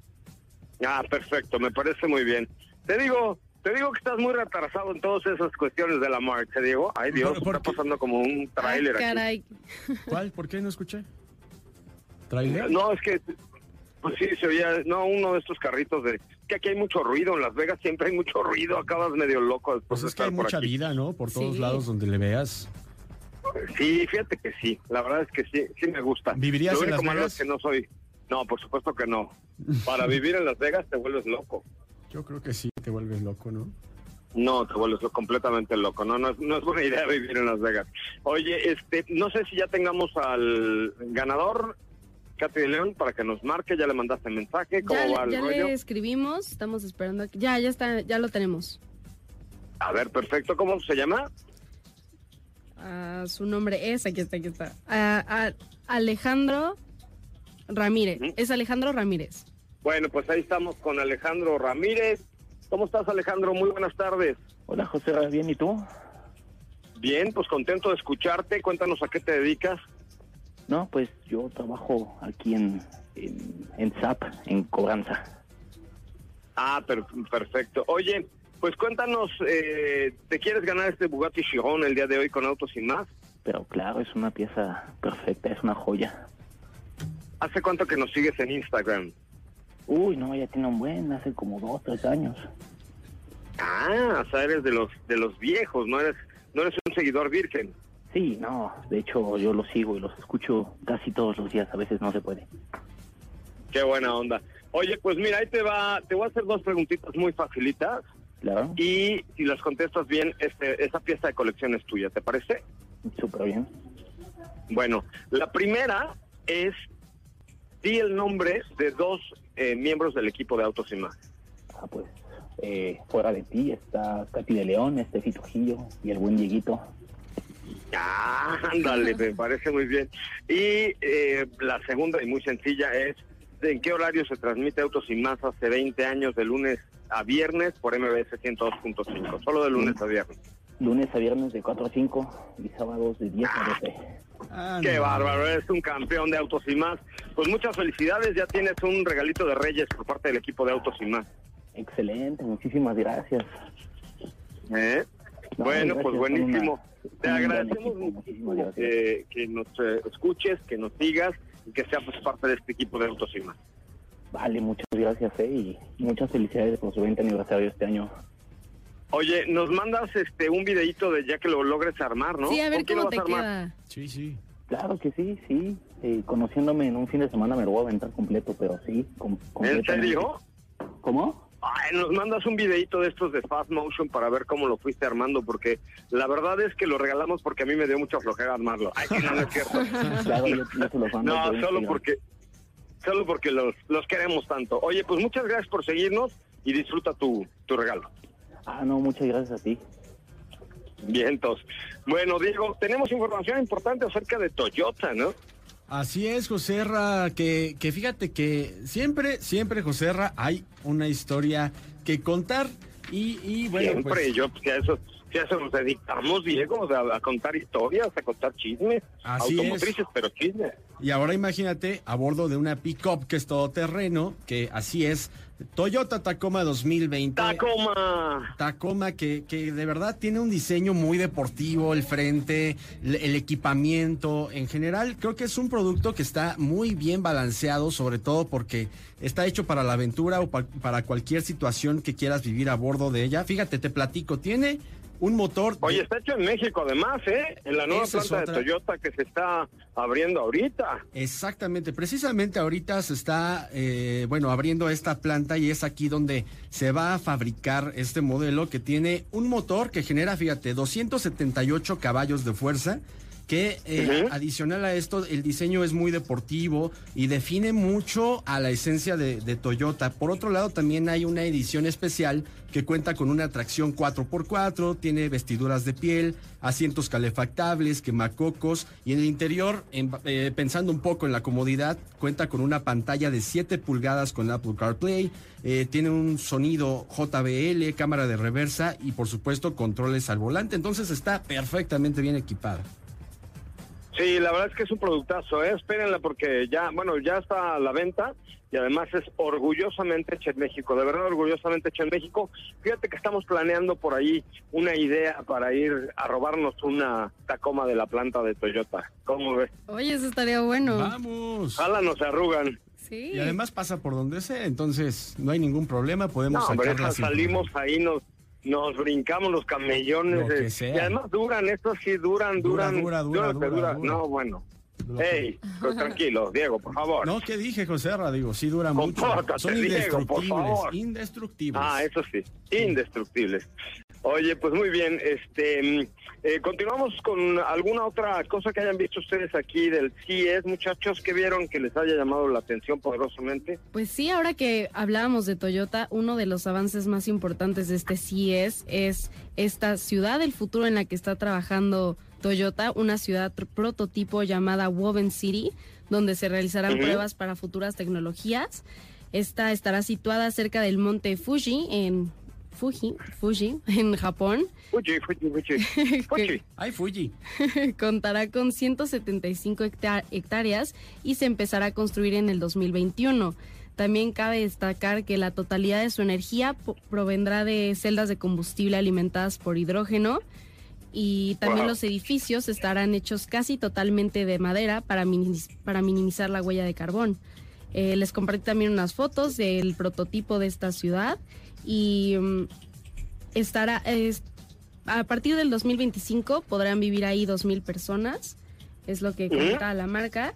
Ah, perfecto, me parece muy bien. Te digo, te digo que estás muy retrasado en todas esas cuestiones de la marcha, Diego. Ay, Dios, ¿Por- por está qué? pasando como un Ay, tráiler aquí. caray. ¿Cuál? ¿Por qué no escuché? ¿Trailer? No, es que, pues sí, se oía, no, uno de estos carritos de, que aquí hay mucho ruido, en Las Vegas siempre hay mucho ruido, acabas medio loco después Pues de es que hay mucha aquí. vida, ¿no? Por todos Sí. lados donde le veas. Sí, fíjate que sí, la verdad es que sí, sí me gusta. ¿Vivirías Lo en único Las malo Vegas? es que no soy, no, por supuesto que no. Para vivir en Las Vegas te vuelves loco. Yo creo que sí, te vuelves loco, ¿no? No, te vuelves completamente loco. No, no es, no es buena idea vivir en Las Vegas. Oye, este, no sé si ya tengamos al ganador, Katy de León, para que nos marque. Ya le mandaste mensaje. ¿Cómo Ya, va el ya rollo? le escribimos, estamos esperando. aquí- Ya, ya está, ya lo tenemos. A ver, perfecto. ¿Cómo se llama? Ah, su nombre es, aquí está, aquí está. Ah, ah, Alejandro Ramírez. Ujú. Es Alejandro Ramírez. Bueno, pues ahí estamos con Alejandro Ramírez. ¿Cómo estás, Alejandro? Muy buenas tardes. Hola José, ¿bien y tú? Bien, pues contento de escucharte. Cuéntanos a qué te dedicas. No, pues yo trabajo aquí en, en, en SAP, en cobranza. Ah, per- perfecto. Oye, pues cuéntanos, eh, ¿te quieres ganar este Bugatti Chiron el día de hoy con Autos Sin Más? Pero claro, es una pieza perfecta, es una joya. ¿Hace cuánto que nos sigues en Instagram? Uy, no, ya tiene un buen, hace como dos, tres años. Ah, o sea, eres de los de los viejos, no eres no eres un seguidor virgen. Sí, no, de hecho yo los sigo y los escucho casi todos los días, a veces no se puede. Qué buena onda. Oye, pues mira, ahí te va, te voy a hacer dos preguntitas muy facilitas Claro, y si las contestas bien, este, esa pieza de colección es tuya, ¿te parece? súper bien. Bueno, la primera es di el nombre de dos eh, miembros del equipo de Autos y más. Ah, pues, eh, fuera de ti está Katy de León, este Trujillo y el buen Dieguito. Ah, ándale, me parece muy bien. Y eh, la segunda y muy sencilla es ¿en qué horario se transmite Autos y más hace 20 años de lunes a viernes por MBS 102.5? Solo de lunes a viernes. Lunes a viernes de 4 a 5 y sábados de 10 a 12. Ah, Qué no. bárbaro, eres un campeón de Autos y más. Pues muchas felicidades, ya tienes un regalito de Reyes por parte del equipo de Autos y más. Excelente, muchísimas gracias. ¿Eh? No, bueno, gracias, pues buenísimo. una- Te agradecemos muchísimo que nos eh, escuches, que nos sigas y que seas pues, parte de este equipo de Autos y más. Vale, muchas gracias, eh, y muchas felicidades por su 20 aniversario este año. Oye, nos mandas este un videito de ya que lo logres armar, ¿no? Sí, a ver ¿Con quién lo cómo te vas a armar? queda. Sí, sí. Claro que sí, sí. Eh, conociéndome en un fin de semana me lo voy a aventar completo, pero sí. com- ¿En serio? ¿Cómo? Ay, nos mandas un videito de estos de Fast Motion para ver cómo lo fuiste armando, porque la verdad es que lo regalamos porque a mí me dio mucha flojera armarlo. Ay, que no, no es cierto. Claro, yo, yo se los mando. No, solo Instagram. porque solo porque los, los queremos tanto. Oye, pues muchas gracias por seguirnos y disfruta tu, tu regalo. Ah, no, muchas gracias a ti. Vientos. Bueno, Diego, tenemos información importante acerca de Toyota, ¿no? Así es, Joserra, que, que fíjate que siempre, siempre, Joserra, hay una historia que contar y, y bueno, Siempre, pues, yo, pues, que a eso, que a eso nos dedicamos, Diego, a, a contar historias, a contar chismes, Así automotrices, pero chismes. y ahora imagínate a bordo de una pick-up que es todoterreno, que así es, Toyota Tacoma 2020. Tacoma. Tacoma que, que de verdad tiene un diseño muy deportivo, el frente, el, el equipamiento, en general creo que es un producto que está muy bien balanceado, sobre todo porque está hecho para la aventura o pa- para cualquier situación que quieras vivir a bordo de ella. Fíjate, te platico, tiene un motor... de- Oye, está hecho en México además, ¿eh? En la nueva Esa planta de. Toyota que se está abriendo ahorita. Exactamente, precisamente ahorita se está, eh, bueno, abriendo esta planta y es aquí donde se va a fabricar este modelo que tiene un motor que genera, fíjate, 278 caballos de fuerza, que eh, adicional a esto, el diseño es muy deportivo y define mucho a la esencia de, de Toyota. Por otro lado, también hay una edición especial que cuenta con una tracción 4x4, tiene vestiduras de piel, asientos calefactables, quemacocos y en el interior, en- eh, pensando un poco en la comodidad, cuenta con una pantalla de 7 pulgadas con Apple CarPlay, eh, tiene un sonido JBL, cámara de reversa y por supuesto controles al volante, entonces está perfectamente bien equipada. Sí, la verdad es que es un productazo, ¿eh? Espérenla porque ya, bueno, ya está a la venta y además es orgullosamente hecha en México, de verdad orgullosamente hecha en México. Fíjate que estamos planeando por ahí una idea para ir a robarnos una Tacoma de la planta de Toyota. ¿Cómo ves? Oye, eso estaría bueno. Vamos. Ojalá nos arrugan. Sí. Y además pasa por donde sea, entonces no hay ningún problema, podemos No, hombre, sacarla sin salimos ahí, nos, nos brincamos los camellones. Lo que eh, sea. Y además duran, estos sí duran, Dura, duran. dura, dura, que dura, dura. No, bueno. Ey, pues, tranquilo, Diego, por favor. No, ¿qué dije, José? Digo, sí dura mucho. Son Diego, por indestructibles, favor. indestructibles. Ah, eso sí, indestructibles. Oye, pues muy bien, este, mm, eh, continuamos con alguna otra cosa que hayan visto ustedes aquí del CIES, muchachos, que vieron que les haya llamado la atención poderosamente. Pues sí, ahora que hablábamos de Toyota, uno de los avances más importantes de este CES es esta ciudad del futuro en la que está trabajando Toyota, una ciudad prototipo llamada Woven City, donde se realizarán pruebas para futuras tecnologías. Esta estará situada cerca del monte Fuji en Fuji, Fuji en Japón. Fuji, Fuji, Fuji. Fuji. Ay, Fuji. contará con 175 hecta- hectáreas y se empezará a construir en el 2021. También cabe destacar que la totalidad de su energía provendrá de celdas de combustible alimentadas por hidrógeno y también Wow. los edificios estarán hechos casi totalmente de madera para, para minimizar la huella de carbón. Eh, les compartí también unas fotos del prototipo de esta ciudad y mm, estará es- a partir del 2025 podrán vivir ahí 2.000 personas, es lo que Ujú. comenta la marca.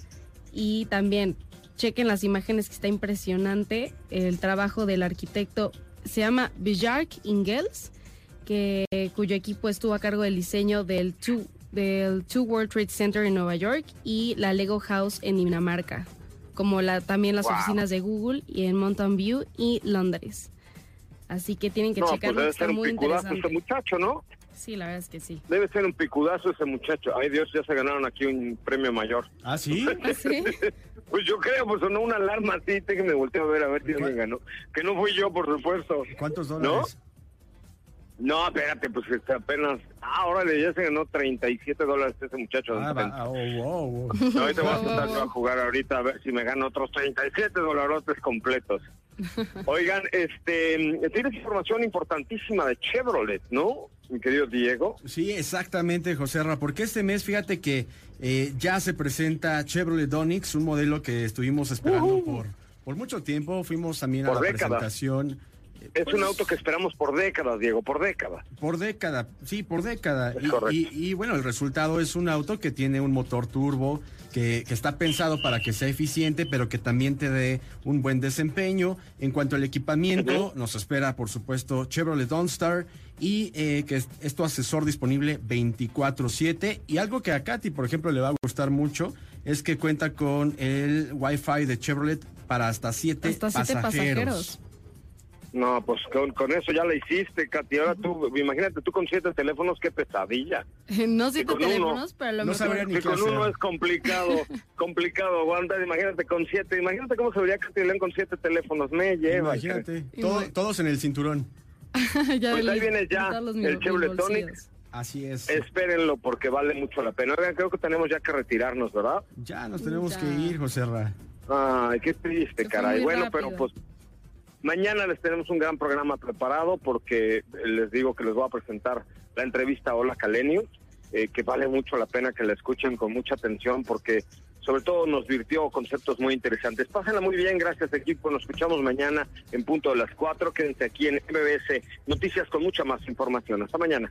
Y también chequen las imágenes que está impresionante el trabajo del arquitecto, se llama Bjark Ingels, que, cuyo equipo estuvo a cargo del diseño del Two, del Two World Trade Center en Nueva York y la Lego House en Dinamarca, como la, también las Wow. oficinas de Google y en Mountain View y Londres. Así que tienen que No, checarlo, pues debe está ser un muy picudazo interesante. ese muchacho, ¿no? Sí, la verdad es que sí. Debe ser un picudazo ese muchacho. Ay, Dios, ya se ganaron aquí un premio mayor. ¿Ah, sí? ¿Ah, sí? Pues yo creo, pues sonó una alarma así, déjenme volteo a ver, a ver quién me ganó. Que no fui yo, por supuesto. ¿Cuántos dólares? No, espérate, pues que apenas... Ah, órale, ya se ganó 37 dólares ese muchacho. Ah, va, ah, oh, wow, wow. No, ahorita voy a sentar yo a jugar ahorita a ver si me gano otros 37 dolarotes completos. Oigan, este, tienes información importantísima de Chevrolet, ¿no? Mi querido Diego. Sí, exactamente, José Ra, porque este mes, fíjate que eh, ya se presenta Chevrolet Onix, un modelo que estuvimos esperando por, por mucho tiempo. Fuimos también a la décadas. presentación. Es pues, un auto que esperamos por décadas, Diego, por décadas. Por década, sí, por década. Y- y, bueno, el resultado es un auto que tiene un motor turbo, que, que está pensado para que sea eficiente, pero que también te dé un buen desempeño. En cuanto al equipamiento, nos espera, por supuesto, Chevrolet OnStar y eh, que es, es tu asesor disponible 24/7. Y algo que a Katy, por ejemplo, le va a gustar mucho es que cuenta con el Wi-Fi de Chevrolet para hasta siete Hasta siete pasajeros. No, pues con, con eso ya la hiciste, Katy. Ahora tú, imagínate tú con siete teléfonos, qué pesadilla. No siete con uno. teléfonos, pero a lo No mejor... ni con uno es complicado, complicado aguantar. Imagínate con siete. Imagínate cómo se vería Katy León con siete teléfonos. Me lleva. Imagínate, todo- todos en el cinturón. ya Pues ahí viene ya el Chevrolet Tonic. Así es. Espérenlo porque vale mucho la pena. Oigan, creo que tenemos ya que retirarnos, ¿verdad? Ya nos tenemos Ya. que ir, José Ra. Ay, qué triste, caray. Bueno, rápido. pero pues mañana les tenemos un gran programa preparado porque eh, les digo que les voy a presentar la entrevista a Hola Calenius, eh, que vale mucho la pena que la escuchen con mucha atención porque sobre todo nos virtió conceptos muy interesantes. Pásenla muy bien, gracias equipo. Nos escuchamos mañana en punto de las 4. Quédense aquí en MBS Noticias con mucha más información. Hasta mañana.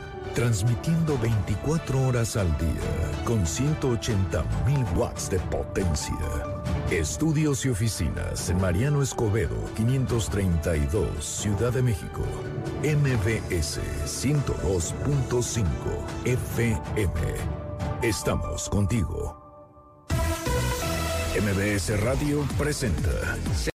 transmitiendo 24 horas al día con 180.000 watts de potencia. Estudios y oficinas en Mariano Escobedo 532, Ciudad de México. MBS 102.5 FM. Estamos contigo. MBS Radio presenta